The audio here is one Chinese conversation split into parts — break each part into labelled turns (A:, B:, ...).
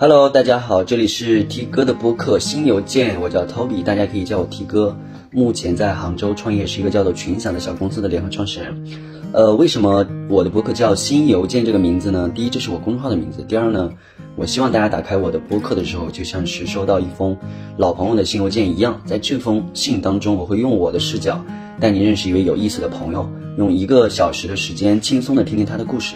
A: Hello，大家好，这里是 T 哥的播客新邮件，我叫 Toby，大家可以叫我 T 哥。目前在杭州创业，是一个叫做群享的小公司的联合创始人。呃，为什么我的播客叫新邮件这个名字呢？第一，这是我公众号的名字；第二呢，我希望大家打开我的播客的时候，就像是收到一封老朋友的新邮件一样，在这封信当中，我会用我的视角带你认识一位有意思的朋友，用一个小时的时间轻松的听听他的故事，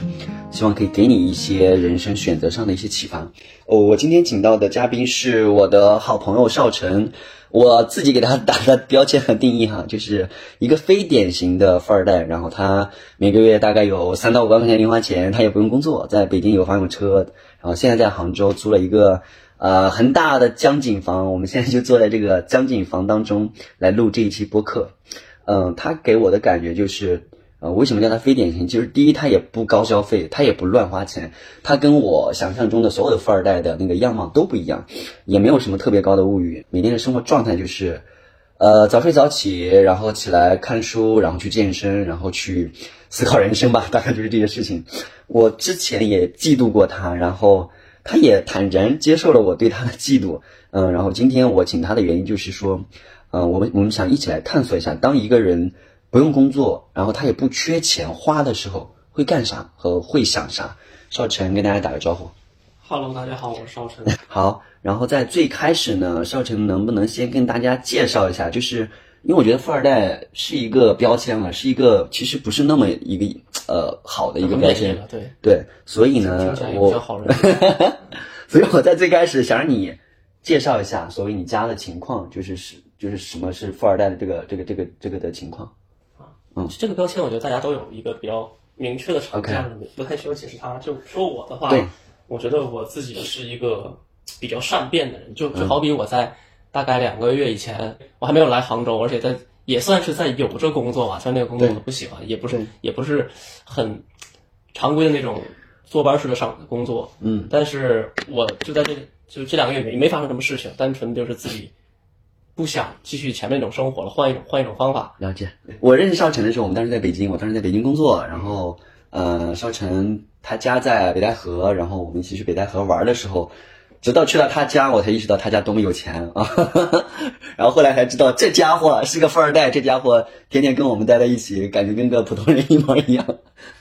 A: 希望可以给你一些人生选择上的一些启发。哦，我今天请到的嘉宾是我的好朋友邵晨。我自己给他打的标签和定义哈，就是一个非典型的富二代。然后他每个月大概有三到五万块钱零花钱，他也不用工作，在北京有房有车。然后现在在杭州租了一个呃很大的江景房，我们现在就坐在这个江景房当中来录这一期播客。嗯，他给我的感觉就是。呃，为什么叫他非典型？就是第一，他也不高消费，他也不乱花钱，他跟我想象中的所有的富二代的那个样貌都不一样，也没有什么特别高的物欲，每天的生活状态就是，呃，早睡早起，然后起来看书，然后去健身，然后去思考人生吧，大概就是这些事情。我之前也嫉妒过他，然后他也坦然接受了我对他的嫉妒。嗯，然后今天我请他的原因就是说，嗯，我们我们想一起来探索一下，当一个人。不用工作，然后他也不缺钱花的时候会干啥和会想啥？少晨跟大家打个招呼。
B: Hello，大家好，我是少晨。
A: 好，然后在最开始呢，少晨能不能先跟大家介绍一下？就是因为我觉得富二代是一个标签嘛，是一个其实不是那么一个呃好的一个标签。
B: 对
A: 对，所以呢，我 所以我在最开始想让你介绍一下所谓你家的情况，就是是就是什么是富二代的这个这个这个这个的情况。
B: 嗯，这个标签我觉得大家都有一个比较明确的长相，不太需要解释它。就说我的话，我觉得我自己是一个比较善变的人。就就好比我在大概两个月以前，我还没有来杭州，而且在也算是在有这工作吧，虽然那个工作我不喜欢，也不是也不是很常规的那种坐班式的上工作。
A: 嗯，
B: 但是我就在这就这两个月没没发生什么事情，单纯就是自己。不想继续前面那种生活了，换一种换一种方法。
A: 了解。我认识少晨的时候，我们当时在北京，我当时在北京工作。然后，呃，少晨他家在北戴河，然后我们一起去北戴河玩的时候，直到去了他家，我才意识到他家多么有钱啊。然后后来才知道，这家伙是个富二代，这家伙天天跟我们待在一起，感觉跟个普通人一模一样。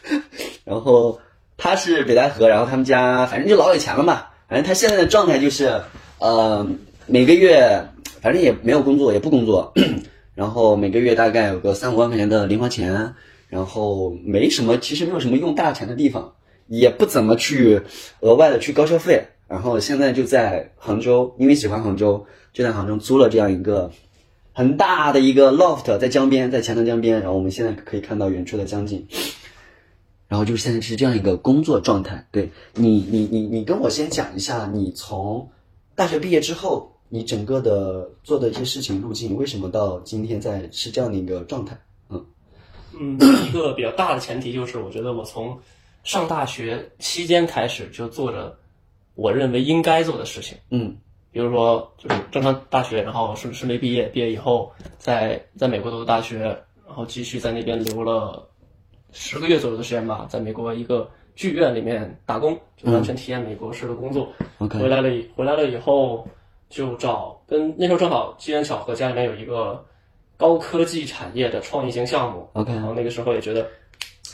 A: 然后他是北戴河，然后他们家反正就老有钱了嘛。反正他现在的状态就是，呃，每个月。反正也没有工作，也不工作，然后每个月大概有个三五万块钱的零花钱，然后没什么，其实没有什么用大钱的地方，也不怎么去额外的去高消费。然后现在就在杭州，因为喜欢杭州，就在杭州租了这样一个很大的一个 loft，在江边，在钱塘江边。然后我们现在可以看到远处的江景，然后就现在是这样一个工作状态。对你，你，你，你跟我先讲一下，你从大学毕业之后。你整个的做的一些事情路径，为什么到今天在是这样的一个状态？
B: 嗯嗯，一个比较大的前提就是，我觉得我从上大学期间开始就做着我认为应该做的事情。
A: 嗯，
B: 比如说就是正常大学，然后顺顺利毕业，毕业以后在在美国读的大学，然后继续在那边留了十个月左右的时间吧，在美国一个剧院里面打工，就完全体验美国式的工作。
A: OK，
B: 回来了回来了以后。就找跟那时候正好机缘巧合，家里面有一个高科技产业的创意型项目
A: ，OK，
B: 然后那个时候也觉得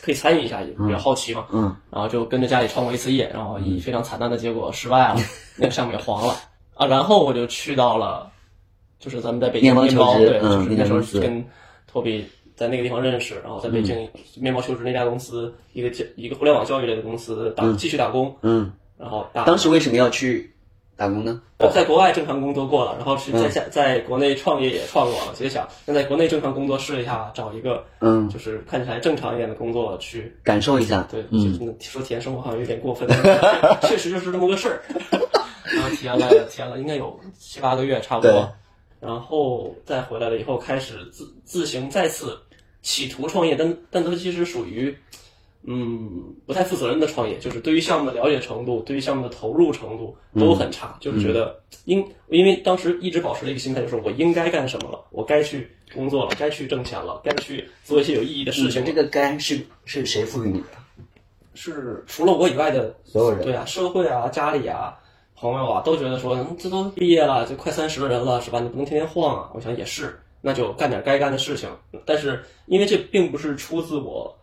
B: 可以参与一下，也比较好奇嘛，
A: 嗯，
B: 然后就跟着家里创过一次业，然后以非常惨淡的结果失败了，那个项目也黄了啊，然后我就去到了，就是咱们在北京面包，对，就是那时候跟托比在那个地方认识，然后在北京面包求职那家公司，一个教一个互联网教育类的公司打继续打工，
A: 嗯，
B: 然后
A: 当时为什么要去？打工呢？
B: 在国外正常工作过了，然后是在在在国内创业也创过了，所以想那在国内正常工作试一下，找一个
A: 嗯，
B: 就是看起来正常一点的工作去
A: 感受一下。
B: 对，嗯，说体验生活好像有点过分，确实就是这么个事儿。然 后体验了体验了应该有七八个月差不多，然后再回来了以后开始自自行再次企图创业，但但它其实属于。嗯，不太负责任的创业，就是对于项目的了解程度，对于项目的投入程度都很差，就是觉得应，因为当时一直保持了一个心态就是我应该干什么了，我该去工作了，该去挣钱了，该去做一些有意义的事情。
A: 这个该是是谁赋予你的？
B: 是除了我以外的
A: 所有人。
B: 对啊，社会啊，家里啊，朋友啊，都觉得说，嗯这都毕业了，就快三十的人了，是吧？你不能天天晃啊。我想也是，那就干点该干的事情。但是因为这并不是出自我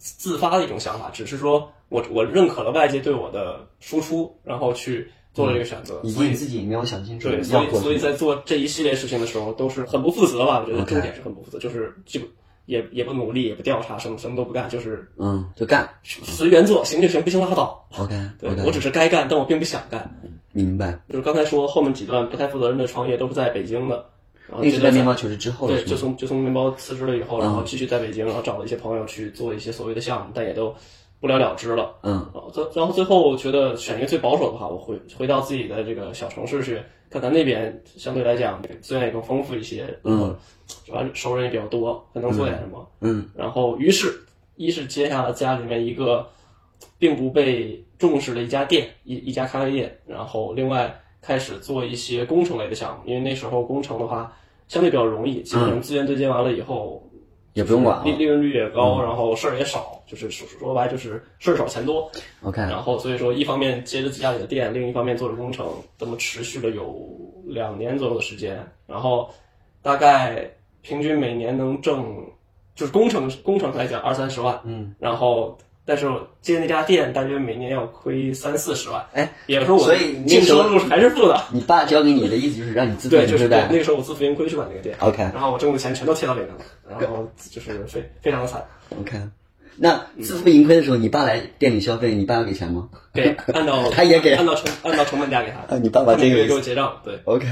B: 自发的一种想法，只是说我我认可了外界对我的输出，然后去做了这个选择。所以
A: 自己没有想清楚
B: 对，所以。所以在做这一系列事情的时候，都是很不负责吧？我觉得重点是很不负责，就是就也也不努力，也不调查，什么什么都不干，就是
A: 嗯，就干。
B: 随缘做，行就行，不行拉倒。
A: OK
B: 对我只是该干，但我并不想干。
A: 明白。
B: 就是刚才说后面几段不太负责任的创业都是在北京的，然后一直
A: 在面包求职之后的
B: 对，就从就从面包辞职了以后，然后继续在北京，然后找了一些朋友去做一些所谓的项目，但也都不了了之了。
A: 嗯。
B: 然后最然后最后我觉得选一个最保守的话，我回回到自己的这个小城市去看看那边相对来讲资源也更丰富一些，然后是，熟人也比较多，还能做点什么。
A: 嗯。
B: 然后于是，一是接下了家里面一个并不被重视的一家店，一一家咖啡店，然后另外开始做一些工程类的项目，因为那时候工程的话相对比较容易，基本上资源对接完了以后。
A: 也不用管了。
B: 利利润率也高，然后事儿也少，就是说说白就是事儿少钱多。
A: OK，
B: 然后所以说，一方面接着家里的店，另一方面做着工程，这么持续了有两年左右的时间。然后大概平均每年能挣，就是工程工程来讲二三十万，
A: 嗯，
B: 然后但是我接那家店大约每年要亏三四十万，
A: 哎，
B: 也就是说我
A: 所以那
B: 净收入还是负的。
A: 你爸交给你的意思就是让你自负
B: 对，
A: 盈
B: 就是那个时候我自负盈亏去管那个店
A: ，？OK
B: 然后我挣的钱全都贴到脸上了，然后就是非非常的惨。
A: OK，那自负盈亏的时候，你爸来店里消费，你爸要给钱吗？
B: 给按照
A: 他也给
B: 按照成按照成本价给他。
A: 啊，你爸爸这
B: 个月给我结账，对
A: ，OK，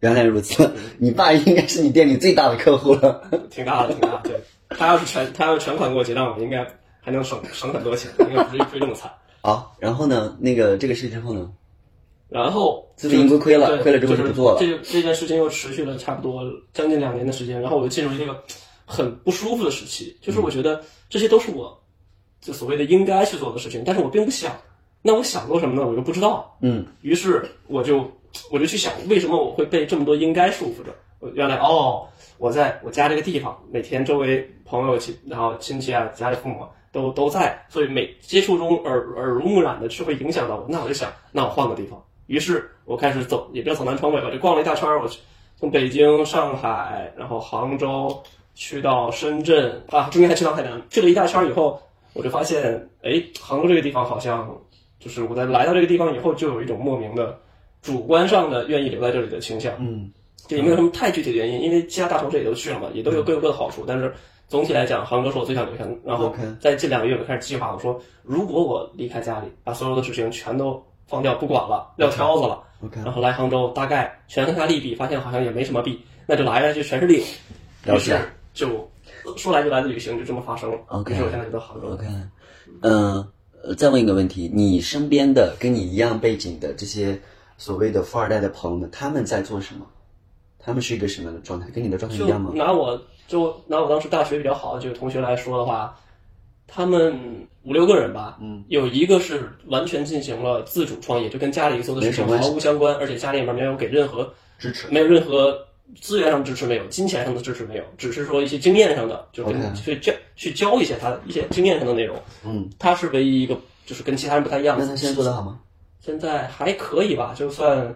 A: 原来如此，你爸应该是你店里最大的客户了。
B: 挺大的，挺大的。对他要是全他要是全款给我结账，我应该还能省省很多钱，应该不至于亏这么惨。
A: 啊，然后呢，那个这个事之后呢？
B: 然后
A: 自负盈亏亏了亏了之后就不做了
B: 这个这件事情又持续了差不多将近两年的时间，然后我就进入一个很不舒服的时期，就是我觉得这些都是我就所谓的应该去做的事情，但是我并不想。那我想做什么呢？我又不知道。
A: 嗯，
B: 于是我就我就去想，为什么我会被这么多应该束缚着？我原来哦，我在我家这个地方，每天周围朋友亲，然后亲戚啊，家里父母都都在，所以每接触中耳耳濡目染的是会影响到我。那我就想，那我换个地方。于是我开始走，也不要走南闯北吧，就逛了一大圈儿。我去从北京、上海，然后杭州，去到深圳啊，中间还去到海南，去了一大圈儿以后，我就发现，哎，杭州这个地方好像就是我在来到这个地方以后，就有一种莫名的主观上的愿意留在这里的倾向。
A: 嗯，
B: 这也没有什么太具体的原因，因为其他大城市也都去了嘛，也都有各有各的好处。但是总体来讲，杭州是我最想留下的。然后在这两个月，我就开始计划，我说如果我离开家里，把所有的事情全都放掉，不管了，撂挑子了
A: OK
B: 然后来杭州，大概权衡下利弊，发现好像也没什么弊，那就来了，就全是利。
A: 了解
B: 于是就说来就来的旅行就这么发生了。
A: OK
B: 于是我现在就到杭州。
A: OK，嗯、呃，再问一个问题，你身边的跟你一样背景的这些所谓的富二代的朋友们，他们在做什么？他们是一个什么样的状态？跟你的状态一样吗？
B: 拿我就拿我当时大学比较好的这个同学来说的话，他们五六个人吧，嗯，有一个是完全进行了自主创业，就跟家里做的事情毫无相关，而且家里面没有给任何
A: 支持。
B: 没有任何资源上支持没有，金钱上的支持没有，只是说一些经验上的，就跟去教去教一些他一些经验上的内容。
A: 嗯，
B: 他是唯一一个就是跟其他人不太一样的。
A: 那他现在做得好吗？
B: 现在还可以吧，就算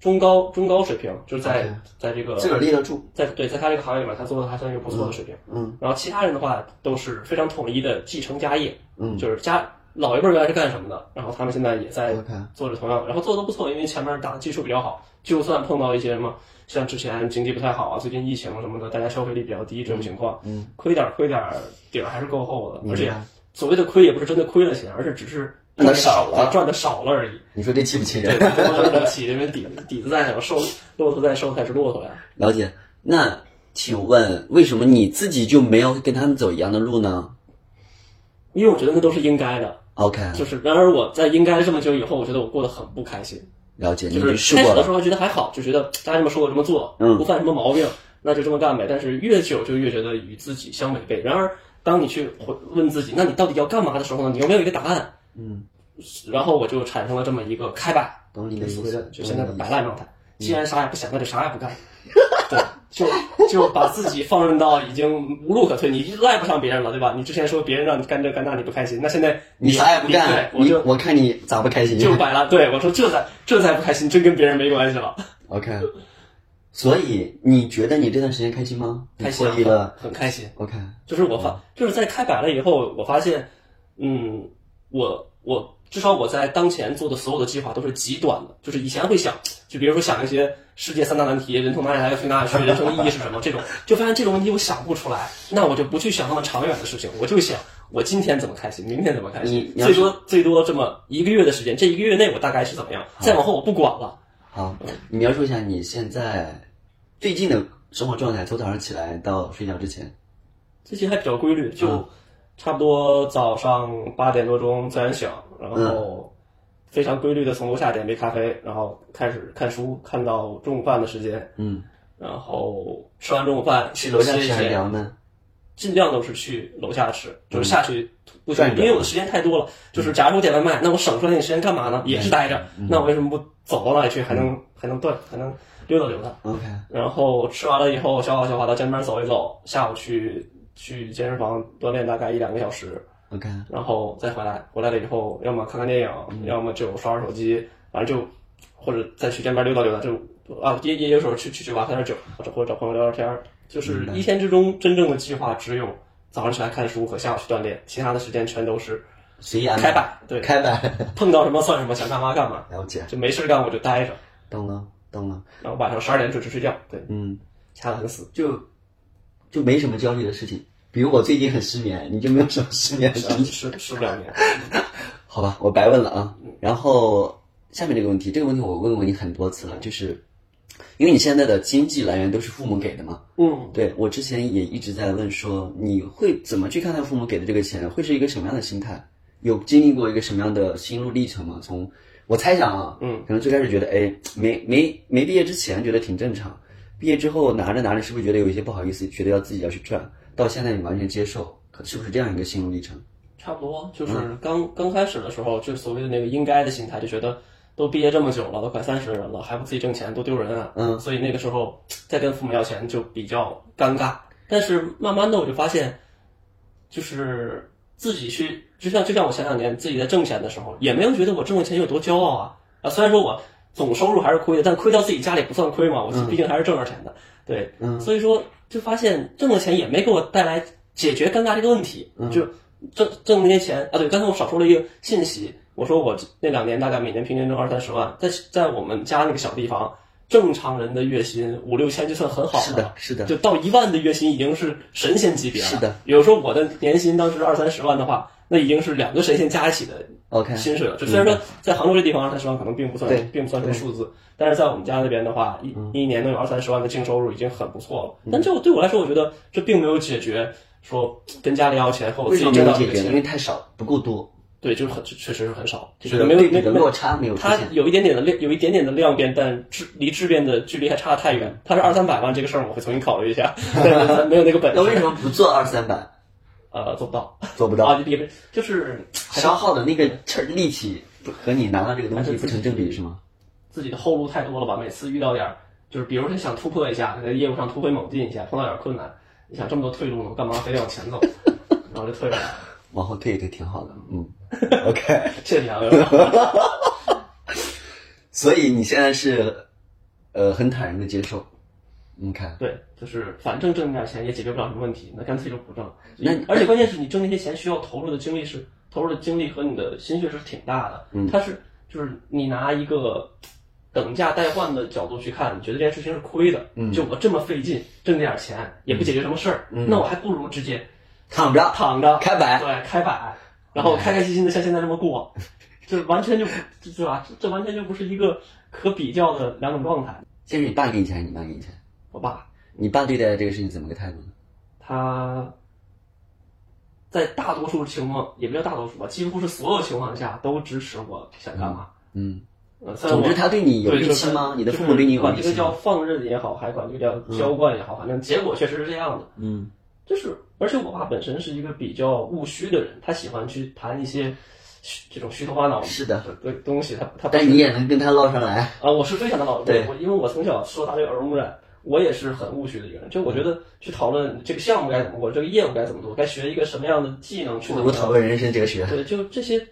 B: 中高中高水平，就是在在这个
A: 自个儿立得住。
B: 在对，在他这个行业里面，他做的还算一个不错的水平。
A: 嗯，
B: 然后其他人的话都是非常统一的继承家业，
A: 嗯
B: 就是家老一辈儿原来是干什么的，然后他们现在也在做着同样的，然后做的不错，因为前面打的基础比较好，就算碰到一些什么。像之前经济不太好啊，最近疫情什么的，大家消费力比较低这种情况，
A: 嗯，
B: 亏点儿亏点儿底儿还是够厚的，而且所谓的亏也不是真的亏了钱，而是只是
A: 赚
B: 的
A: 少了
B: 赚的少了而已。
A: 你说这气不气
B: 对，
A: 人？
B: 对对起因为底底子在，我瘦骆驼在，瘦才是骆驼呀。
A: 了解。那请问，为什么你自己就没有跟他们走一样的路呢
B: 因为我觉得那都是应该的
A: ，？OK，
B: 就是然而我在应该这么久以后，我觉得我过得很不开心。
A: 了解，
B: 就是。开始的时候还觉得还好，就觉得大家这么说我这么做，
A: 嗯
B: 不犯什么毛病，那就这么干呗。但是越久就越觉得与自己相违背。然而当你去回问自己，那你到底要干嘛的时候呢？你又没有一个答案。
A: 嗯，
B: 然后我就产生了这么一个开摆，
A: 懂你的意思
B: 所谓的，就现在的摆烂状态。既然啥也不想，那就啥也不干。对，就 就把自己放任到已经无路可退，你赖不上别人了，对吧？你之前说别人让你干这干那你不开心，那现在
A: 你啥也不干，
B: 对我就
A: 我看你咋不开心？
B: 就摆烂。对我说这才这才不开心，真跟别人没关系了。
A: OK，所以你觉得你这段时间开心吗？
B: 开心很开心。
A: OK，
B: 就是我发，就是在开摆了以后，我发现，嗯，我我至少我在当前做的所有的计划都是极短的，就是以前会想，就比如说想一些世界三大难题，人从哪里来，要去哪里去，人生的意义是什么这种，就发现这种问题我想不出来，那我就不去想那么长远的事情，我就想我今天怎么开心，明天怎么开心最多最多这么一个月的时间，这一个月内我大概是怎么样，再往后我不管了。
A: 好，你描述一下你现在最近的生活状态，从早上起来到睡觉之前。
B: 最近还比较规律，就差不多早上八点多钟自然醒，然后非常规律的从楼下点杯咖啡，然后开始看书，看到中午饭的时间，
A: 嗯，
B: 然后吃完中午饭
A: 去楼下吃还是
B: 歇一歇
A: 聊呢？
B: 尽量都是去楼下吃，就是下去不
A: 转转
B: 因为我的时间太多了。就是假如我点外卖，那我省出来那时间干嘛呢？也是待着，那我为什么不走到那里去，还能还能锻，还能溜达溜达
A: ？OK，
B: 然后吃完了以后，消化消化，到江边走一走，下午去去健身房锻炼大概一两个小时
A: ，OK，
B: 然后再回来。回来了以后，要么看看电影，要么就刷刷手机，反正就或者再去街边溜达溜达，就啊也也有时候去去酒吧喝点酒，或者或者找朋友聊聊天儿。就是一天之中真正的计划只有早上起来看书和下午去锻炼，其他的时间全都是
A: 随意安排。
B: 开摆。对，
A: 开摆，
B: 碰到什么算什么，想干嘛干嘛，
A: 了解，
B: 就没事干我就待着，
A: 懂了，懂了。
B: 然后晚上十二点准时睡觉，对，
A: 嗯，
B: 掐得很死。
A: 就就没什么焦虑的事情。比如我最近很失眠，你就没有什么失眠的事情？
B: 失失不了眠。
A: 好吧，我白问了啊。然后下面这个问题，这个问题我问过你很多次了，就是因为你现在的经济来源都是父母给的嘛。
B: 嗯，
A: 对我之前也一直在问说，你会怎么去看待父母给的这个钱？会是一个什么样的心态？有经历过一个什么样的心路历程吗？从我猜想啊，
B: 嗯，
A: 可能最开始觉得，哎，没没没毕业之前觉得挺正常，毕业之后拿着拿着，是不是觉得有一些不好意思，觉得要自己要去赚？到现在你完全接受，可是不是这样一个心路历程？
B: 差不多，就是刚、刚开始的时候，就所谓的那个应该的心态，就觉得都毕业这么久了，都快三十人了，还不自己挣钱，多丢人啊！
A: 嗯，
B: 所以那个时候再跟父母要钱就比较尴尬。但是慢慢的我就发现，就是自己去，就像就像我前两年自己在挣钱的时候，也没有觉得我挣的钱有多骄傲啊啊！虽然说我总收入还是亏的，但亏到自己家里不算亏嘛，我毕竟还是挣着钱的。对，
A: 嗯
B: 所以说就发现挣的钱也没给我带来解决尴尬这个问题，就挣挣那些钱啊。对，刚才我少说了一个信息，我说我那两年大概每年平均挣二三十万，在在我们家那个小地方，正常人的月薪五六千就算很好
A: 是的，是的，
B: 就到一万的月薪已经是神仙级别了。
A: 是的，
B: 比如说我的年薪当时二三十万的话，那已经是两个神仙加一起的
A: OK，
B: 薪水了。就虽然说在杭州这地方二三十万可能并不算
A: 对
B: 并不算什么数字，但是在我们家那边的话，一一年能有二三十万的净收入已经很不错了。但这对我来说，我觉得这并没有解决说跟家里要钱和我自己挣到这个钱。
A: 为太少，不够多，
B: 对，就是很确实是很少，就
A: 就是
B: 没有没没
A: 对比的落差没有出
B: 它。有一点点的量，有一点点的量变，但质离质变的距离还差得太远。它是二三百万这个事儿，我会重新考虑一下，但是没有那个本事。
A: 那为什么不做二三百？
B: 呃做不到？
A: 做不到，
B: 啊，也就是
A: 消耗的那个气儿力气和你拿到这个东西不成正比是吗？
B: 自己的后路太多了吧？每次遇到点儿，就是比如说想突破一下，在业务上突飞猛进一下，碰到点儿困难，你想这么多退路呢，干嘛非得往前走？然后就退了。
A: 往后退一退挺好的，嗯，OK。
B: 谢谢你啊，
A: 所以你现在是，呃，很坦然的接受你看。
B: 对，就是反正挣那点钱也解决不了什么问题，那干脆就不挣。
A: 那
B: 而且关键是你挣那些钱需要投入的精力是投入的精力和你的心血是挺大的。
A: 嗯
B: 它是就是你拿一个等价代换的角度去看，你觉得这件事情是亏的。
A: 嗯
B: 就我这么费劲挣那点钱也不解决什么事儿，那我还不如直接
A: 躺着
B: 躺着
A: 开摆，
B: 对开摆，然后开开心心的像现在这么过，这完全就不对吧？这这完全就不是一个可比较的两种状态。
A: 先是你爸给你钱还是你妈给你钱？
B: 我爸
A: 你爸对待这个事情怎么个态度呢？
B: 他在大多数情况，也不叫大多数吧，几乎是所有情况下都支持我想干嘛。
A: 嗯，总之他对你有
B: 对
A: 预期吗？你的父母对你有
B: 管这个叫？放任也好，还管这个叫娇惯也好，反正结果确实是这样的。
A: 嗯
B: 就是，而且我爸本身是一个比较务虚的人，他喜欢去谈一些虚这种虚头巴脑
A: 是的
B: 的东西。他他
A: 但你也能跟他唠上来，
B: 啊，我是非常的老
A: 对
B: 我因为我从小受大这个耳濡目染，我也是很务虚的一个人，就我觉得去讨论这个项目该怎么做，这个业务该怎么做，该学一个什么样的技能去怎么
A: 不如讨论人生哲学。
B: 对，就这些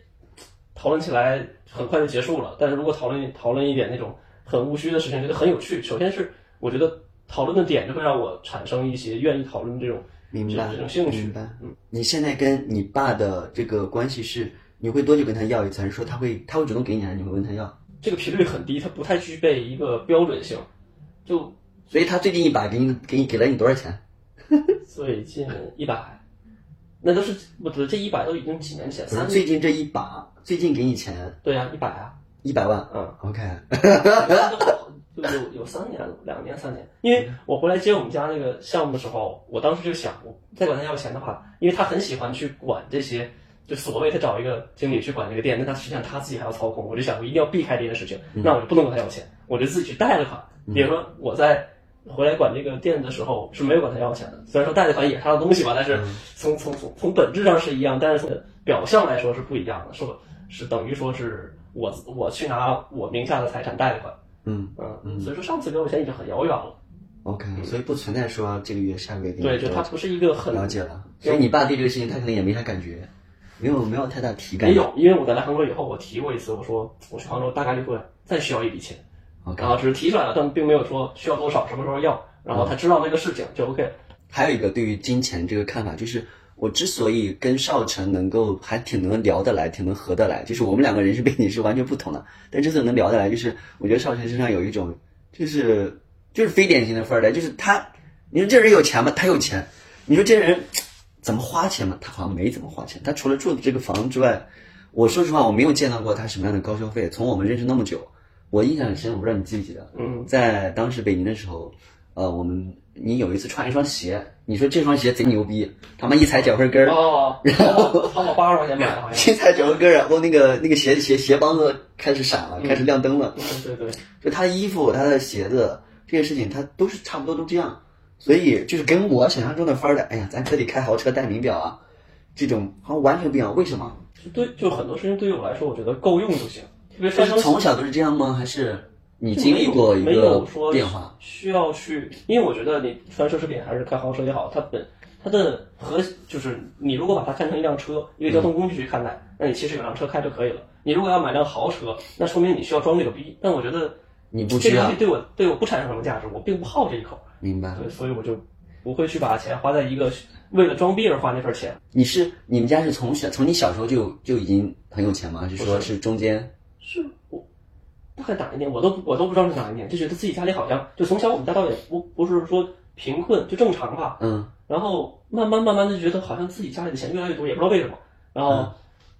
B: 讨论起来很快就结束了。但是如果讨论讨论一点那种很务虚的事情，觉得很有趣。首先是我觉得讨论的点就会让我产生一些愿意讨论这种
A: 明白
B: 这种兴趣
A: 明。白。你现在跟你爸的这个关系是，你会多久跟他要一次，还是说他会他会主动给你，还是你会问他要？
B: 这个频率很低，它不太具备一个标准性。就
A: 所以他最近一把给你给你给了你多少钱？
B: 最近一百，那都是不对，这一百都已经几年前，
A: 不是
B: 三
A: 最近这一把，最近给你钱
B: 对呀、一百啊，
A: 一百万。
B: 嗯。
A: OK，
B: 就有有三年了，两年三年。因为我回来接我们家那个项目的时候，我当时就想，我再管他要钱的话，因为他很喜欢去管这些，就所谓他找一个经理去管这个店，那他实际上他自己还要操控。我就想，我一定要避开这件事情，那我就不能管他要钱，我就自己去贷了款。比如说我在回来管这个店的时候是没有管他要钱的，虽然说贷的款也是他的东西吧，但是从从从从本质上是一样，但是从表象来说是不一样的，是是等于说是我我去拿我名下的财产贷的款。
A: 嗯
B: 嗯，所以说上次给我现在已经很遥远了。
A: ，OK，所以不存在说这个月下个月给你
B: 对，就
A: 多少
B: 它不是一个很
A: 了解了。所以你爸对这个事情他可能也没啥感觉，没有没有太大体感。
B: 也有，因为我在来杭州以后，我提过一次，我说我去杭州大概率会再需要一笔钱
A: ，OK，
B: 然后只是提出来了，但并没有说需要多少，什么时候要，然后他知道那个事情就 OK。
A: 还有一个对于金钱这个看法，就是我之所以跟少成能够还挺能聊得来，挺能合得来，就是我们两个人是背景是完全不同的，但之所以能聊得来，就是我觉得少成身上有一种就是就是非典型的富二代，就是他，你说这人有钱吗？他有钱，你说这人怎么花钱吗？他好像没怎么花钱，他除了住的这个房之外，我说实话我没有见到过他什么样的高消费。从我们认识那么久，我印象很深，我不知道你记不记得，
B: 嗯，
A: 在当时北京的时候，呃，我们你有一次穿一双鞋，你说这双鞋贼牛逼，他妈一踩脚后跟儿，
B: 哦，然后淘宝八十块钱买的，好像。
A: 一踩脚后跟儿，然后那个那个鞋鞋鞋帮子开始闪了，开始亮灯了。
B: 对对对，
A: 就他的衣服、他的鞋子这些事情，他都是差不多都这样，所以就是跟我想象中的范儿的，哎呀，咱可得开豪车、戴名表啊，这种好像完全不一样。为什么？
B: 就对，就很多事情对于我来说，我觉得够用就行。特别
A: 是从小都是这样吗？还是你经历过一
B: 没
A: 个
B: 有说
A: 变化？
B: 需要去，因为我觉得你穿奢侈品还是开豪车也好，它本它的核就是你如果把它看成一辆车，一个交通工具去看待，那你其实有辆车开就可以了。你如果要买辆豪车，那说明你需要装这个逼。但我觉得
A: 你不需要
B: 这个东西，对我对我不产生什么价值，我并不好这一口，
A: 明白？
B: 对，所以我就不会去把钱花在一个为了装逼而花那份钱。
A: 你是你们家是从小从你小时候就就已经很有钱吗？还是说
B: 是
A: 是中间？
B: 是我大概哪一年我都我都不知道是哪一年，就觉得自己家里好像就从小我们家倒也不不是说贫困，就正常吧。
A: 嗯
B: 然后慢慢慢慢的就觉得好像自己家里的钱越来越多，也不知道为什么。然后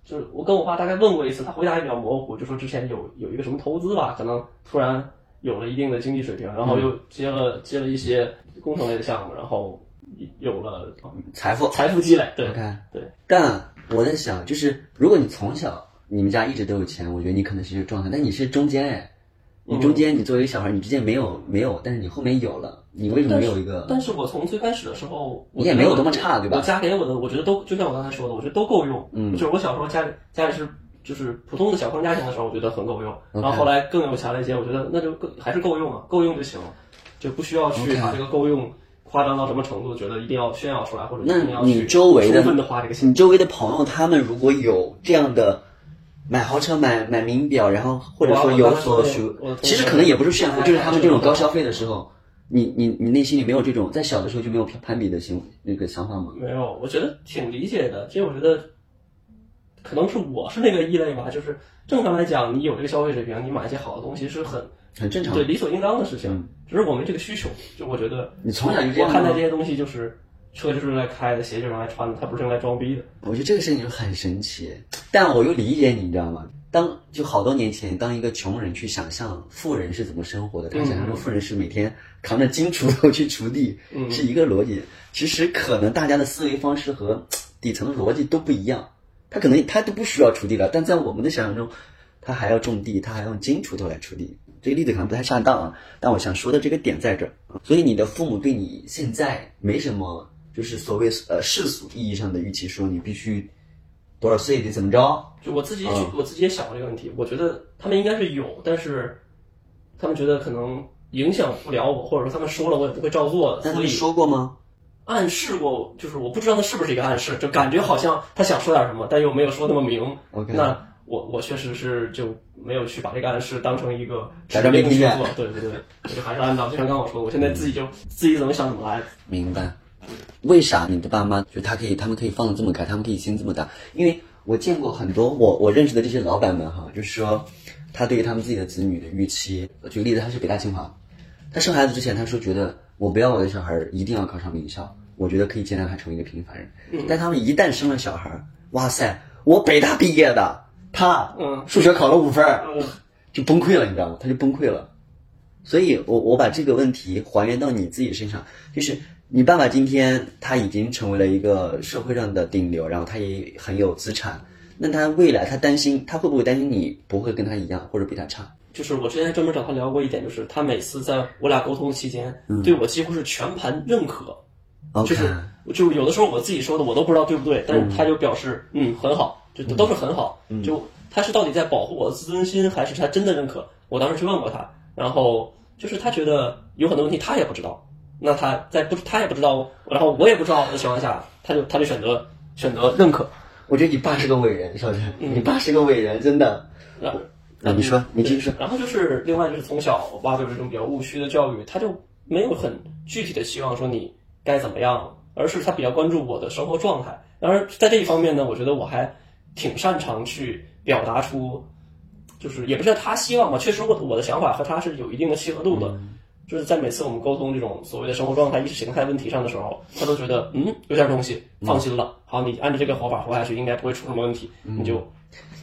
B: 就是我跟我爸大概问过一次，他回答也比较模糊，就说之前有有一个什么投资吧，可能突然有了一定的经济水平，然后又接了接了一些工程类的项目，然后有了
A: 财富
B: 财富积累。对
A: OK，
B: 对，
A: 但我在想，就是如果你从小你们家一直都有钱，我觉得你可能是这个状态，但你是中间哎，你中间你作为一个小孩，你之前没有没有，但是你后面有了，你为什么没有一个？
B: 但是我从最开始的时候，我
A: 你也没有多么差对吧
B: 我家给我的，我觉得都就像我刚才说的，我觉得都够用。嗯，就是我小时候家里家里是就是普通的小康家庭的时候，我觉得很够用。然后后来更有钱了一些，我觉得那就更还是够用啊，够用就行了，就不需要去把这个够用夸张到什么程度，觉得一定要炫耀出来，或者
A: 那
B: 一定要
A: 你
B: 去
A: 周围的
B: 充分的花这个钱。
A: 你周围的朋友，他们如果有这样的买豪车、买买名表，然后或者说有所属其实可能也不是炫富，就是他们这种高消费的时候，你你你内心里没有这种在小的时候就没有攀比的行那个想法吗？
B: 没有，我觉得挺理解的，其实我觉得可能是我是那个异类吧，就是正常来讲，你有这个消费水平，你买一些好的东西是很
A: 很正常
B: 对，。理所应当的事情，只是我们这个需求。就我觉得，
A: 你从小就这样
B: 我看待这些东西就是车就是用来开的，鞋就是用来穿的，它不是用来装逼的。
A: 我觉得这个事情就很神奇，但我又理解你，你知道吗？当就好多年前，当一个穷人去想象富人是怎么生活的，他想象中富人是每天扛着金锄头去锄地，是一个逻辑。其实可能大家的思维方式和底层的逻辑都不一样，他可能他都不需要锄地了，但在我们的想象中，他还要种地，他还要用金锄头来锄地。这个例子可能不太恰当啊，但我想说的这个点在这儿。所以你的父母对你现在没什么，就是所谓呃世俗意义上的预期，说你必须多少岁得怎么着？
B: 就我自己去，
A: 嗯
B: 我自己也想过这个问题，我觉得他们应该是有，但是他们觉得可能影响不了我，或者说他们说了我也不会照做，
A: 那他们
B: 所以
A: 说过吗？
B: 暗示过，就是我不知道那是不是一个暗示，就感觉好像他想说点什么，但又没有说那么明。
A: OK
B: 那我我确实是就没有去把这个暗示当成一个
A: 假装没听见
B: 去做，对对对，我就还是按照就像刚刚我说的，我现在自己就自己怎么想怎么来。
A: 明白。为啥你的爸妈就他可以，他们可以放得这么开，他们可以心这么大？因为我见过很多我我认识的这些老板们哈，就是说他对于他们自己的子女的预期，举个例子，他是北大清华，他生孩子之前他说觉得我不要我的小孩一定要考上名校，我觉得可以接纳他成为一个平凡人。但他们一旦生了小孩，哇塞，我北大毕业的，他
B: 嗯
A: 数学考了五分儿，
B: 嗯
A: 就崩溃了，你知道吗？他就崩溃了。所以我我把这个问题还原到你自己身上，就是你爸爸今天他已经成为了一个社会上的顶流，然后他也很有资产，那他未来他担心他会不会担心你不会跟他一样或者比他差？
B: 就是我之前专门找他聊过一点，就是他每次在我俩沟通期间，
A: 嗯
B: 对我几乎是全盘认可。就是就有的时候我自己说的我都不知道对不对，但是他就表示嗯很好，就都是很好，就他是到底在保护我的自尊心，还是他真的认可？我当时去问过他，然后就是他觉得有很多问题他也不知道，那他在不他也不知道，然后我也不知道的情况下，他就他就选择选择认可。
A: 我觉得你爸是个伟人，少晨，你爸是个伟人，真的。
B: 然后
A: 啊，你说，你继续说。
B: 然后就是另外就是从小我爸就是这种比较务虚的教育，他就没有很具体的希望说你该怎么样，而是他比较关注我的生活状态。然而，在这一方面呢，我觉得我还挺擅长去表达出，就是也不是他希望吧，确实我我的想法和他是有一定的契合度的。就是在每次我们沟通这种所谓的生活状态、意识形态问题上的时候，他都觉得嗯有点东西，放心了。好，你按照这个活法活下去，应该不会出什么问题，你就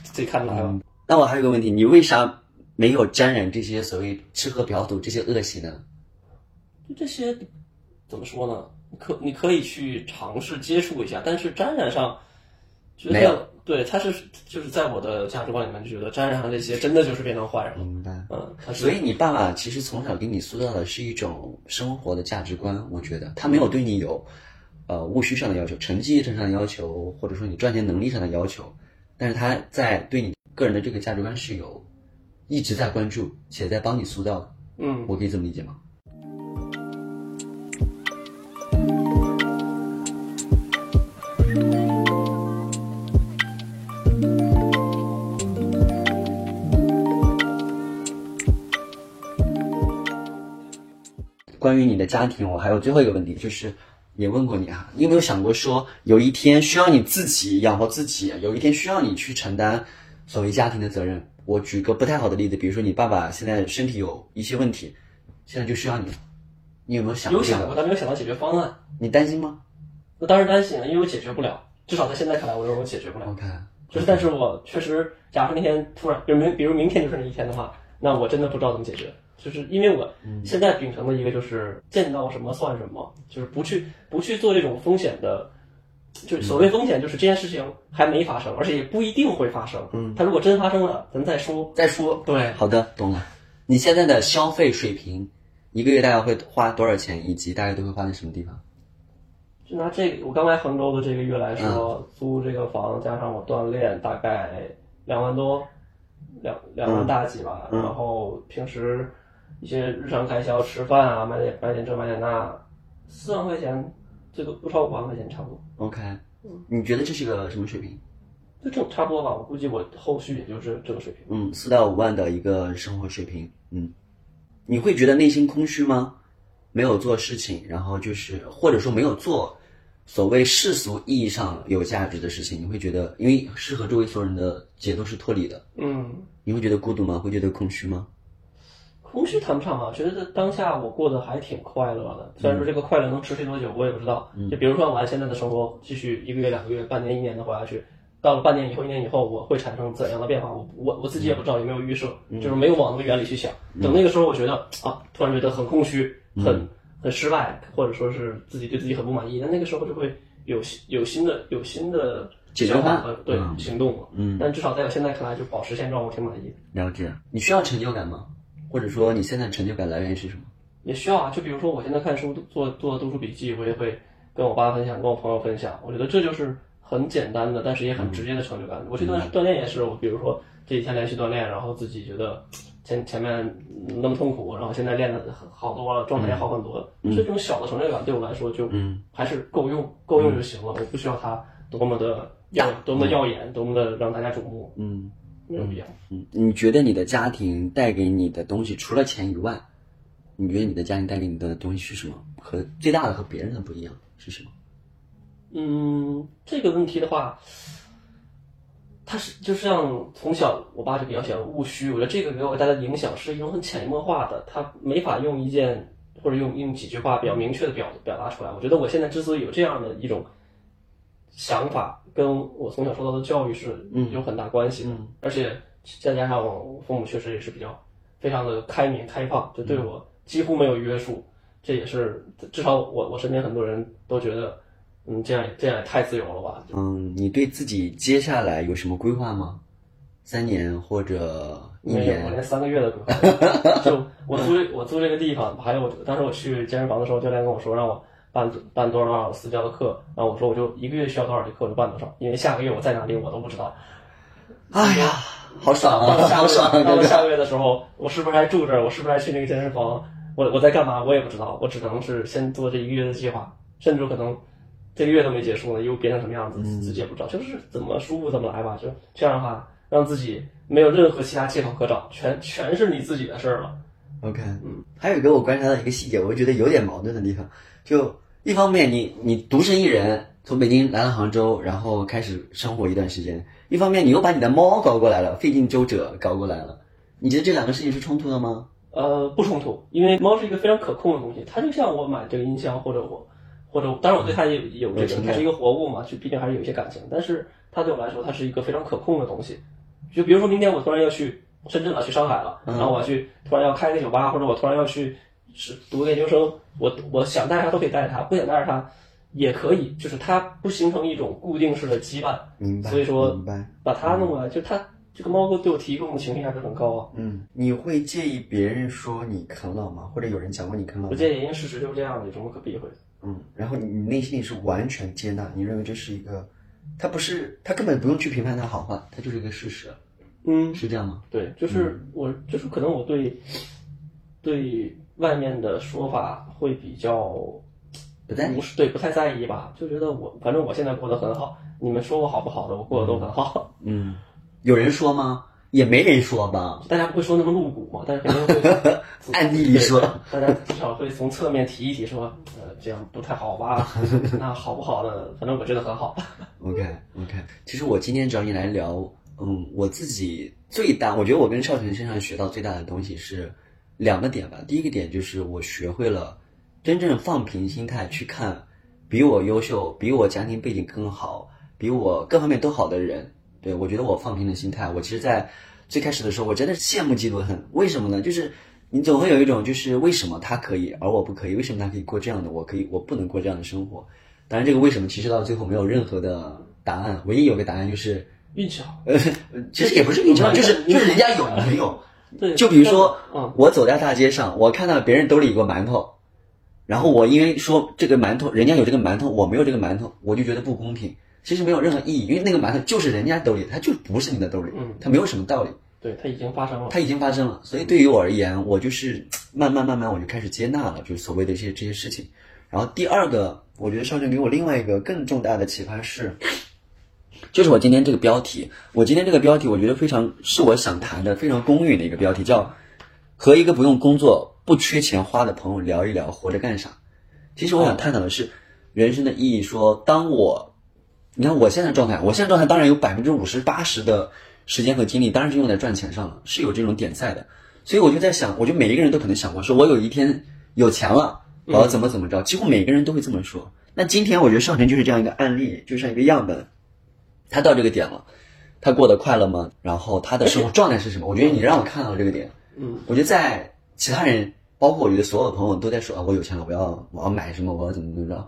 B: 自己看着来吧。
A: 那我还有个问题，你为啥没有沾染这些所谓吃喝嫖赌这些恶习呢？
B: 就这些怎么说呢？可你可以去尝试接触一下，但是沾染上，觉
A: 没有
B: 得对，他是就是在我的价值观里面就觉得沾染上这些真的就是变成坏人了。
A: 明白。
B: 嗯，
A: 所以你爸爸其实从小给你塑造的是一种生活的价值观，我觉得他没有对你有，呃，务虚上的要求、成绩上的要求，或者说你赚钱能力上的要求，但是他在对你个人的这个价值观是有一直在关注且在帮你塑造的，
B: 嗯，
A: 我可以这么理解吗？关于你的家庭，我还有最后一个问题，就是也问过你啊，你有没有想过说，有一天需要你自己养活自己，有一天需要你去承担所谓家庭的责任？我举个不太好的例子，比如说你爸爸现在身体有一些问题，现在就需要你，你有没有想过这
B: 有想过，但没有想到解决方案。
A: 你担心吗
B: 我当然担心了，因为我解决不了，至少在现在看来，我认为我解决不了。
A: ？OK，
B: 就是，但是我确实，假如那天突然，比如明，比如明天就是那一天的话，那我真的不知道怎么解决。就是因为我现在秉承的一个就是见到什么算什么，就是不去不去做这种风险的，就是所谓风险，就是这件事情还没发生，而且也不一定会发生。嗯，它如果真发生了，咱再说。
A: 再说。
B: 对，
A: 好的，懂了。你现在的消费水平，一个月大概会花多少钱，以及大概都会花在什么地方？
B: 就拿这个我刚来杭州的这个月来说，租这个房加上我锻炼，大概两万多，两两万大几吧。然后平时一些日常开销，吃饭啊，买点买点这买点那，四万块钱，最多不超过五万块钱，差不多
A: ，OK，你觉得这是个什么水平？
B: 就正差不多吧。我估计我后续也就是这个水平。
A: 嗯，四到五万的一个生活水平。嗯，你会觉得内心空虚吗？没有做事情，然后就是或者说没有做所谓世俗意义上有价值的事情，你会觉得，因为是和周围所有人的节奏是脱离的，
B: 嗯，
A: 你会觉得孤独吗？会觉得空虚吗？
B: 空虚谈不上吧，觉得当下我过得还挺快乐的。虽然说这个快乐能持续多久，我也不知道。就比如说我按现在的生活继续一个月、两个月、半年、一年的活下去，到了半年以后、一年以后，我会产生怎样的变化？我我我自己也不知道，也没有预设，就是没有往那么远里去想。等那个时候，我觉得啊，突然觉得很空虚，很很失败，或者说是自己对自己很不满意，那那个时候就会有新有新的有新的
A: 解决方案
B: 对
A: 嗯
B: 行动了。
A: 嗯，
B: 但至少在我现在看来，就保持现状，我挺满意的。
A: 了解。你需要成就感吗？或者说你现在成就感来源是什么？
B: 也需要啊，就比如说我现在看书做做读书笔记，我也会跟我爸分享，跟我朋友分享。我觉得这就是很简单的，但是也很直接的成就感。我这段锻炼也是，我比如说这几天连续锻炼，然后自己觉得前前面那么痛苦，然后现在练的好多了，状态也好很多了。
A: 嗯
B: 这种小的成就感对我来说就还是够用，够用就行了。我不需要它多么的耀，多么的耀眼，多么的让大家瞩目，
A: 嗯
B: 没有必要。
A: 嗯，你觉得你的家庭带给你的东西，除了钱以外，你觉得你的家庭带给你的东西是什么？和最大的和别人的不一样是什么？
B: 嗯，这个问题的话，它是就像从小我爸就比较喜欢务虚，我觉得这个给我带来的影响是一种很潜移默化的，他没法用一件或者用用几句话比较明确的表表达出来。我觉得我现在之所以有这样的一种想法，跟我从小受到的教育是有很大关系的，而且再加上我父母确实也是比较非常的开明开放，就对我几乎没有约束，这也是至少我我身边很多人都觉得。嗯，这样这样也太自由了吧？
A: 嗯，你对自己接下来有什么规划吗？三年或者一
B: 年，我？连三个月的规划。就我租我租这个地方，还有我当时我去健身房的时候，教练跟我说让我办办多少多少私教的课，然后我说我就一个月需要多少节课我就办多少，因为下个月我在哪里我都不知道。
A: 哎呀，好爽啊，好爽啊，哥哥！
B: 到了下个月的时候，我是不是还住这儿？我是不是还去那个健身房？我我在干嘛？我也不知道，我只能是先做这一个月的计划，甚至可能这个月都没结束呢，又变成什么样子，自己也不知道，就是怎么舒服怎么来吧。就这样的话，让自己没有任何其他借口可找，全全是你自己的事儿了。
A: OK，嗯，还有一个我观察到一个细节，我觉得有点矛盾的地方，就一方面你你独身一人从北京来到杭州，然后开始生活一段时间，一方面你又把你的猫搞过来了，费尽周折搞过来了，你觉得这两个事情是冲突的吗？
B: 呃，不冲突，因为猫是一个非常可控的东西，它就像我买这个音箱，或者我，或者当然我对它也有有这个，它是一个活物嘛，就毕竟还是有一些感情，但是它对我来说，它是一个非常可控的东西。就比如说明天我突然要去深圳了，去上海了，然后我要去突然要开个酒吧，或者我突然要去是读个研究生，我我想带着它都可以带着它，不想带着它也可以，就是它不形成一种固定式的羁绊。
A: 明白，
B: 所以说
A: 明白。
B: 把它弄过来，就它这个猫对我提供的情绪价值很高啊。
A: 嗯，你会介意别人说你啃老吗？或者有人讲过你啃老吗？
B: 不介意，因为事实就是这样的，有什么可避讳的？
A: 嗯，然后你你内心里是完全接纳，你认为这是一个，他不是，他根本不用去评判他好坏，他就是一个事实，
B: 嗯，
A: 是这样吗？
B: 对，就是我，就是可能我对对外面的说法会比较
A: 不在意
B: 不是对不太在意吧，就觉得我反正我现在过得很好，你们说我好不好的，我过得都很好。
A: 嗯，有人说吗？也没人说吧，
B: 大家不会说那么露骨嘛，但是肯定会
A: 暗地里说。
B: 大家至少会从侧面提一提说，呃，这样不太好吧？那好不好的？反正我觉得很好。
A: OK OK，其实我今天找你来聊，嗯，我自己最大，我觉得我跟少晨身上学到最大的东西是两个点吧。第一个点就是我学会了真正放平心态去看比我优秀、比我家庭背景更好、比我各方面都好的人。对我觉得我放平了心态，我其实，在最开始的时候，我真的是羡慕嫉妒恨。为什么呢？就是你总会有一种，就是为什么他可以，而我不可以？为什么他可以过这样的，我可以，我不能过这样的生活？当然，这个为什么其实到最后没有任何的答案，唯一有个答案就是，
B: 运气好，
A: 呃，其实也不是运气好，就是就是人家有你没有。
B: 对，
A: 就比如说
B: 嗯，
A: 我走在大街上，我看到别人兜里有个馒头，然后我因为说这个馒头人家有这个馒头，我没有这个馒头，我就觉得不公平。其实没有任何意义，因为那个馒头就是人家兜里，它就不是你的兜里，
B: 嗯
A: 它没有什么道理。
B: 对，它已经发生了。
A: 它已经发生了，所以对于我而言，我就是慢慢慢慢我就开始接纳了，就是所谓的这些这些事情。然后第二个，我觉得少俊给我另外一个更重大的启发是，就是我今天这个标题，我今天这个标题我觉得非常是我想谈的非常公允的一个标题，叫和一个不用工作、不缺钱花的朋友聊一聊活着干啥。其实我想探讨的是人生的意义说，当我你看我现在状态，我现在状态当然有百分之五十八十的时间和精力，当然是用在赚钱上了，是有这种点在的。所以我就在想，我觉得每一个人都可能想过，说我有一天有钱了，我要怎么怎么着，几乎每个人都会这么说。那今天我觉得少晨就是这样一个案例，就像一个样本，他到这个点了，他过得快乐吗？然后他的生活状态是什么？我觉得你让我看到这个点，
B: 嗯，
A: 我觉得在其他人，包括我觉得所有的朋友都在说啊，我有钱了，我要我要买什么，我要怎么怎么着。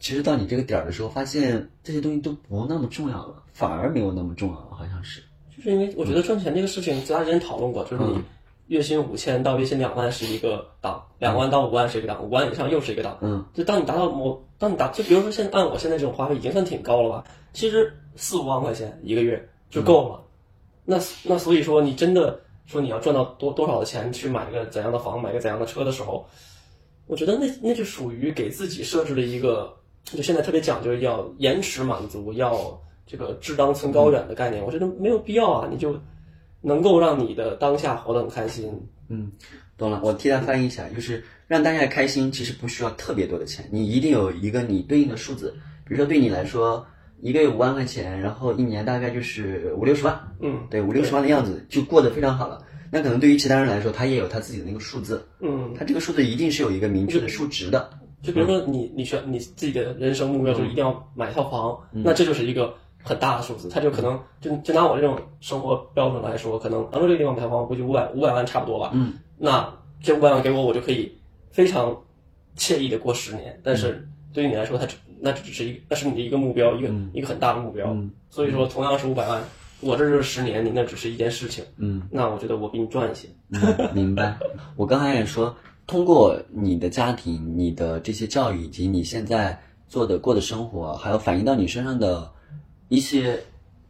A: 其实到你这个点儿的时候，发现这些东西都不那么重要了，反而没有那么重要了，好像是。
B: 就是因为我觉得赚钱这个事情，咱之前讨论过，就是你月薪五千到月薪两万是一个档，两万到五万是一个档，五万以上又是一个档。
A: 嗯，
B: 就当你达到某，当你达，就比如说现在按我现在这种花费已经算挺高了吧？其实四五万块钱一个月就够了。那那所以说，你真的说你要赚到多多少的钱去买一个怎样的房，买个怎样的车的时候，我觉得那那就属于给自己设置了一个，就现在特别讲究要延迟满足，要这个志当存高远的概念。我觉得没有必要啊，你就能够让你的当下活得很开心。
A: 嗯，懂了。我替他翻译一下，就是让大家开心，其实不需要特别多的钱，你一定有一个你对应的数字。比如说对你来说，一个月五万块钱，然后一年大概就是五六十万，
B: 嗯，
A: 对，五六十万的样子就过得非常好了。那可能对于其他人来说，他也有他自己的那个数字，
B: 嗯，
A: 他这个数字一定是有一个明确的数值的。
B: 就比如说你你选你自己的人生目标就是一定要买套房，那这就是一个很大的数字。他就可能就就拿我这种生活标准来说，可能杭州这个地方买套房，我估计五百五百万差不多吧。
A: 嗯，
B: 那这五百万给我，我就可以非常惬意的过十年。但是对于你来说，它只那只是一个那是你的一个目标，一个一个很大的目标。所以说，同样是五百万，我这就是十年，你那只是一件事情。
A: 嗯，
B: 那我觉得我比你赚一些。
A: 嗯明白。我刚才也说，通过你的家庭、你的这些教育，以及你现在做的过的生活，还有反映到你身上的一些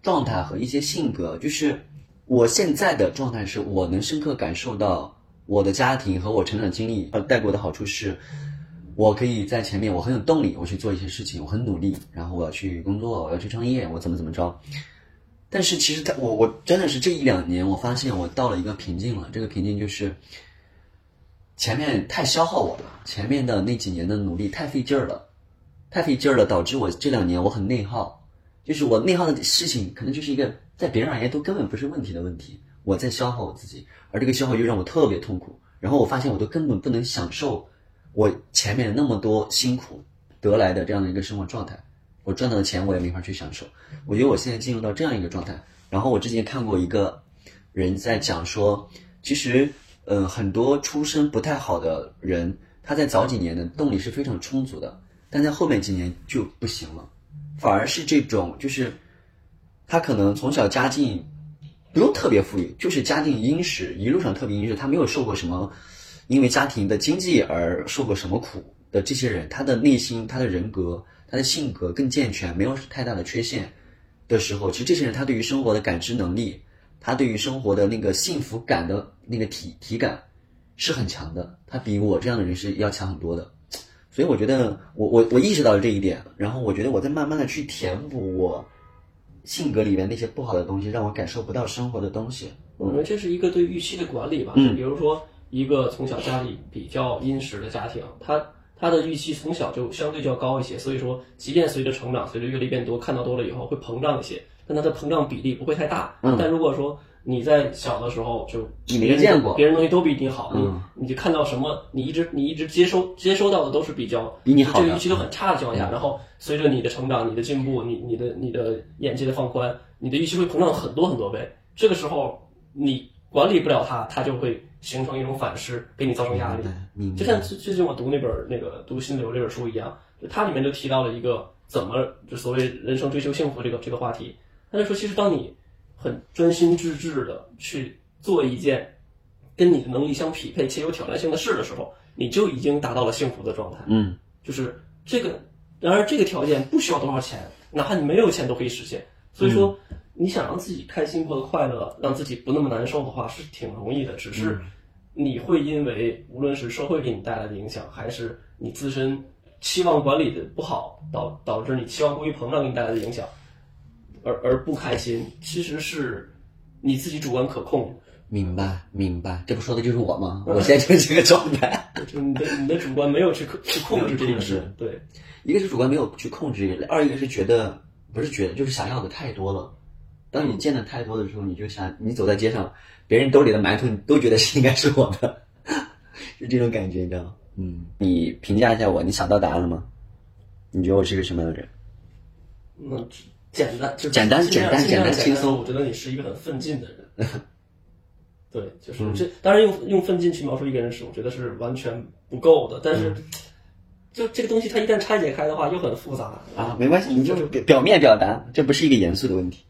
A: 状态和一些性格，就是我现在的状态是，我能深刻感受到我的家庭和我成长经历呃带给我的好处是。我可以在前面，我很有动力，我去做一些事情，我很努力，然后我要去工作，我要去创业，我怎么怎么着。但是其实他，我我真的是这一两年，我发现我到了一个瓶颈了。这个瓶颈就是前面太消耗我了，前面的那几年的努力太费劲儿了，太费劲儿了，导致我这两年我很内耗。就是我内耗的事情，可能就是一个在别人而言都根本不是问题的问题，我在消耗我自己，而这个消耗又让我特别痛苦。然后我发现我都根本不能享受我前面那么多辛苦得来的这样的一个生活状态。我赚到的钱我也没法去享受。我觉得我现在进入到这样一个状态。然后我之前看过一个人在讲说，其实呃很多出身不太好的人，他在早几年的动力是非常充足的，但在后面几年就不行了，反而是这种就是他可能从小家境不用特别富裕，就是家境殷实，一路上特别殷实，他没有受过什么因为家庭的经济而受过什么苦的这些人，他的内心、他的人格、他的性格更健全，没有太大的缺陷的时候，其实这些人他对于生活的感知能力，他对于生活的那个幸福感的那个体体感是很强的，他比我这样的人是要强很多的。所以我觉得我我我意识到了这一点，然后我觉得我在慢慢的去填补我性格里面那些不好的东西，让我感受不到生活的东西。
B: 我觉得这是一个对预期的管理吧。
A: 嗯
B: 比如说一个从小家里比较殷实的家庭，他他的预期从小就相对较高一些，所以说即便随着成长，随着阅历变多，看到多了以后会膨胀一些，但它的膨胀比例不会太大。
A: 嗯
B: 但如果说你在小的时候就
A: 你没见过
B: 别人东西都比你好，
A: 嗯
B: 你你就看到什么，你一直你一直接收接收到的都是比较
A: 比你好
B: 这个预期都很差的情况下，然后随着你的成长、你的进步、你你的你的眼界的放宽，你的预期会膨胀很多很多倍。这个时候你管理不了它，它就会形成一种反噬，给你造成压力。就像最最近我读那本儿那个读心流这本书一样，就它里面就提到了一个怎么就所谓人生追求幸福这个这个话题。他就说，其实当你很专心致志的去做一件跟你的能力相匹配且有挑战性的事的时候，你就已经达到了幸福的状态。
A: 嗯
B: 就是这个，然而这个条件不需要多少钱，哪怕你没有钱都可以实现。所以说，你想让自己开心、过得快乐，让自己不那么难受的话，是挺容易的。只是你会因为无论是社会给你带来的影响，还是你自身期望管理的不好，导导致你期望过于膨胀给你带来的影响，而而不开心，其实是你自己主观可控。
A: 明白明白，这不说的就是我吗？我现在就是这个状态。
B: 就你的你的主观没有去控去控制这件事，对。
A: 一个是主观没有去控制，二一个是觉得不是觉得，就是想要的太多了。当你见的太多的时候，你就想，你走在街上，别人兜里的馒头，你都觉得是应该是我的，就这种感觉，你知道吗？嗯，你评价一下我，你想到答案了吗？你觉得我是个什么样的人？
B: 嗯，简单就
A: 简单简单简单轻松
B: 我觉得你是一个很奋进的人。对，就是这，当然用用奋进去描述一个人是，我觉得是完全不够的。但是，就这个东西，它一旦拆解开的话，又很复杂。
A: 啊，没关系，你就表表面表达，这不是一个严肃的问题。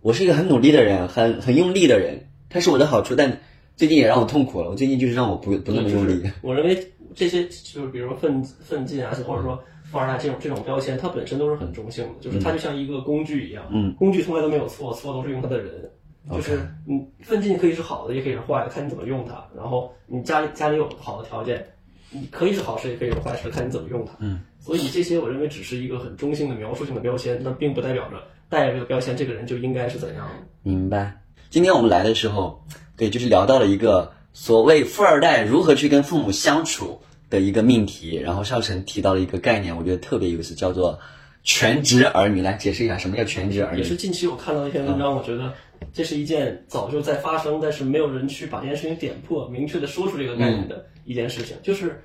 A: 我是一个很努力的人，很很用力的人，它是我的好处，但最近也让我痛苦了。我最近就是让我不不那么用力。
B: 我认为这些就是比如说奋奋进啊，或者说富二代这种这种标签，它本身都是很中性的，就是它就像一个工具一样，
A: 嗯，
B: 工具从来都没有错，错都是用它的人。就是你奋进可以是好的，也可以是坏的，看你怎么用它。然后你家里家里有好的条件，你可以是好事，也可以是坏事，看你怎么用它。
A: 嗯，
B: 所以这些我认为只是一个很中性的描述性的标签，那并不代表着带着这个标签，这个人就应该是怎样的。
A: 明白。今天我们来的时候，对，就是聊到了一个所谓富二代如何去跟父母相处的一个命题。然后少晨提到了一个概念，我觉得特别有意思，叫做全职儿女。来解释一下什么叫全职儿女
B: 也？是近期我看到一篇文章，我觉得这是一件早就在发生，但是没有人去把这件事情点破，明确的说出这个概念的一件事情，就是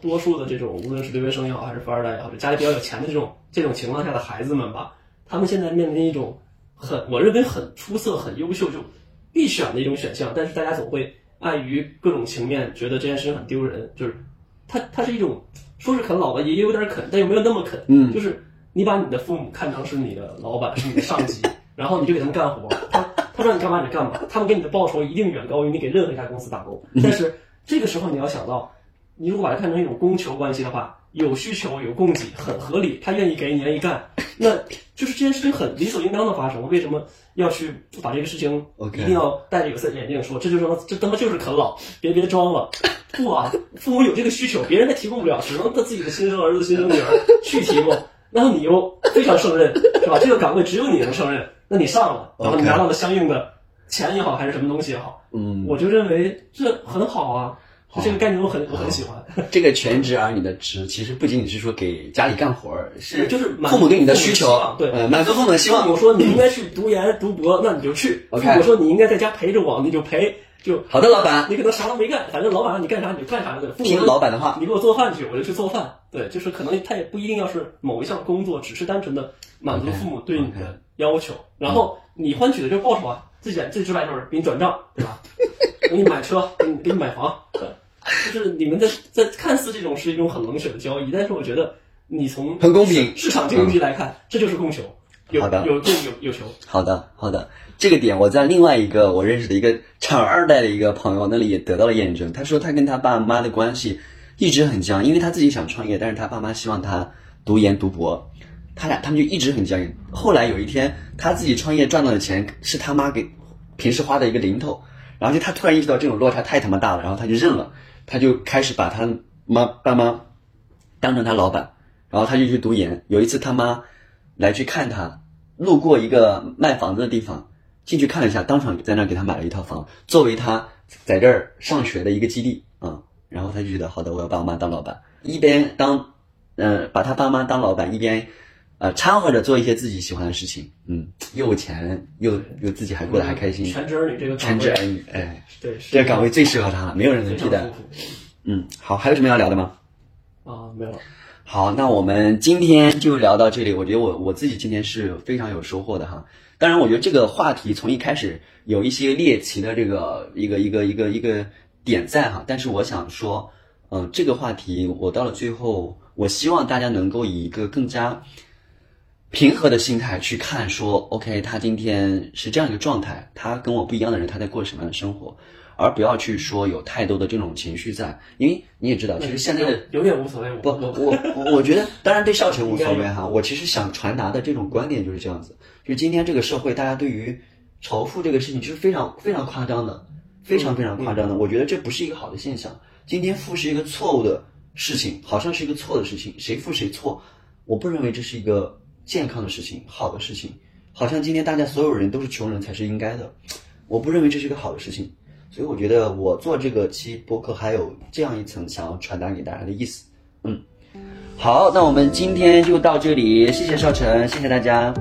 B: 多数的这种无论是留学生也好，还是富二代也好，就家里比较有钱的这种这种情况下的孩子们吧，他们现在面临一种很我认为很出色、很优秀就必选的一种选项，但是大家总会碍于各种情面，觉得这件事情很丢人，就是它它是一种说是啃老吧，也有点啃，但又没有那么啃，
A: 嗯。
B: 就是你把你的父母看成是你的老板，是你的上级，然后你就给他们干活，他他让你干嘛你就干嘛，他们给你的报酬一定远高于你给任何一家公司打工。但是这个时候你要想到，你如果把它看成一种供求关系的话，有需求有供给很合理，他愿意给你愿意干，那就是这件事情很理所应当的发生。为什么要去把这个事情一定要戴着有色眼镜说，这就是这他妈就是啃老，别别装了。不啊，父母有这个需求，别人他提供不了，只能他自己的亲生儿子、亲生女儿去提供。然后你又非常胜任，是吧？这个岗位只有你能胜任，那你上了，然后你拿到了相应的钱也好，还是什么东西也好，
A: 嗯，
B: 我就认为这很好啊。就这个概念我很我很喜欢，
A: 这个全职儿女的职，其实不仅仅是说给家里干活儿，是
B: 就是满
A: 父母对你的需求
B: 对
A: 呃，满足父母的希望
B: 父。母说你应该去读研读博，那你就去母说你应该在家陪着我，你就陪。就
A: 好的，老板，
B: 你可能啥都没干，反正老板让你干啥你就干啥对。父母
A: 听
B: 说
A: 老板的话。
B: 你给我做饭去，我就去做饭。对，就是可能他也不一定要是某一项工作，只是单纯的满足父母对你的要求，然后你换取的就是报酬啊。最简最直白就是给你转账，对吧？给你买车，给你给你买房，对，就是你们在在看似这种是一种很冷血的交易，但是我觉得你从
A: 很公平
B: 市场经济来看，这就是供求，有
A: 好的
B: 有供有有求。
A: 好的，好的，这个点我在另外一个我认识的一个厂二代的一个朋友那里也得到了验证。他说他跟他爸妈的关系一直很僵，因为他自己想创业，但是他爸妈希望他读研读博，他俩他们就一直很僵硬。后来有一天他自己创业赚到的钱是他妈给平时花的一个零头，然后就他突然意识到这种落差太他妈大了，然后他就认了，他就开始把他妈爸妈当成他老板，然后他就去读研。有一次他妈来去看他，路过一个卖房子的地方，进去看了一下，当场在那给他买了一套房，作为他在这儿上学的一个基地啊、然后他就觉得好的，我要把我妈当老板，一边当，呃，把他爸妈当老板，一边，呃，掺和着做一些自己喜欢的事情，嗯，又有钱，又又自己还过得还开心，
B: 全职儿女这个
A: 全职儿女，哎，
B: 对，是
A: 这个岗位最适合他了，没有人能替代。嗯，好，还有什么要聊的吗？
B: 啊，没有了。
A: 好，那我们今天就聊到这里。我觉得我我自己今天是非常有收获的哈。当然，我觉得这个话题从一开始有一些猎奇的这个一个一个一个一个点在哈，但是我想说，嗯、这个话题我到了最后，我希望大家能够以一个更加平和的心态去看，说，OK，他今天是这样一个状态，他跟我不一样的人，他在过什么样的生活，而不要去说有太多的这种情绪在，因为你也知道，其实现在的
B: 有点无所谓，
A: 不，
B: 我
A: 我我我觉得，当然对少晨无所谓哈。我其实想传达的这种观点就是这样子，就是今天这个社会，大家对于仇富这个事情是非常非常夸张的，非常非常夸张的。我觉得这不是一个好的现象。今天富是一个错误的事情，好像是一个错的事情，谁富谁错，我不认为这是一个健康的事情，好的事情。好像今天大家所有人都是穷人才是应该的，我不认为这是一个好的事情。所以我觉得我做这个期博客还有这样一层想要传达给大家的意思。嗯，好，那我们今天就到这里，谢谢少晨，谢谢大家。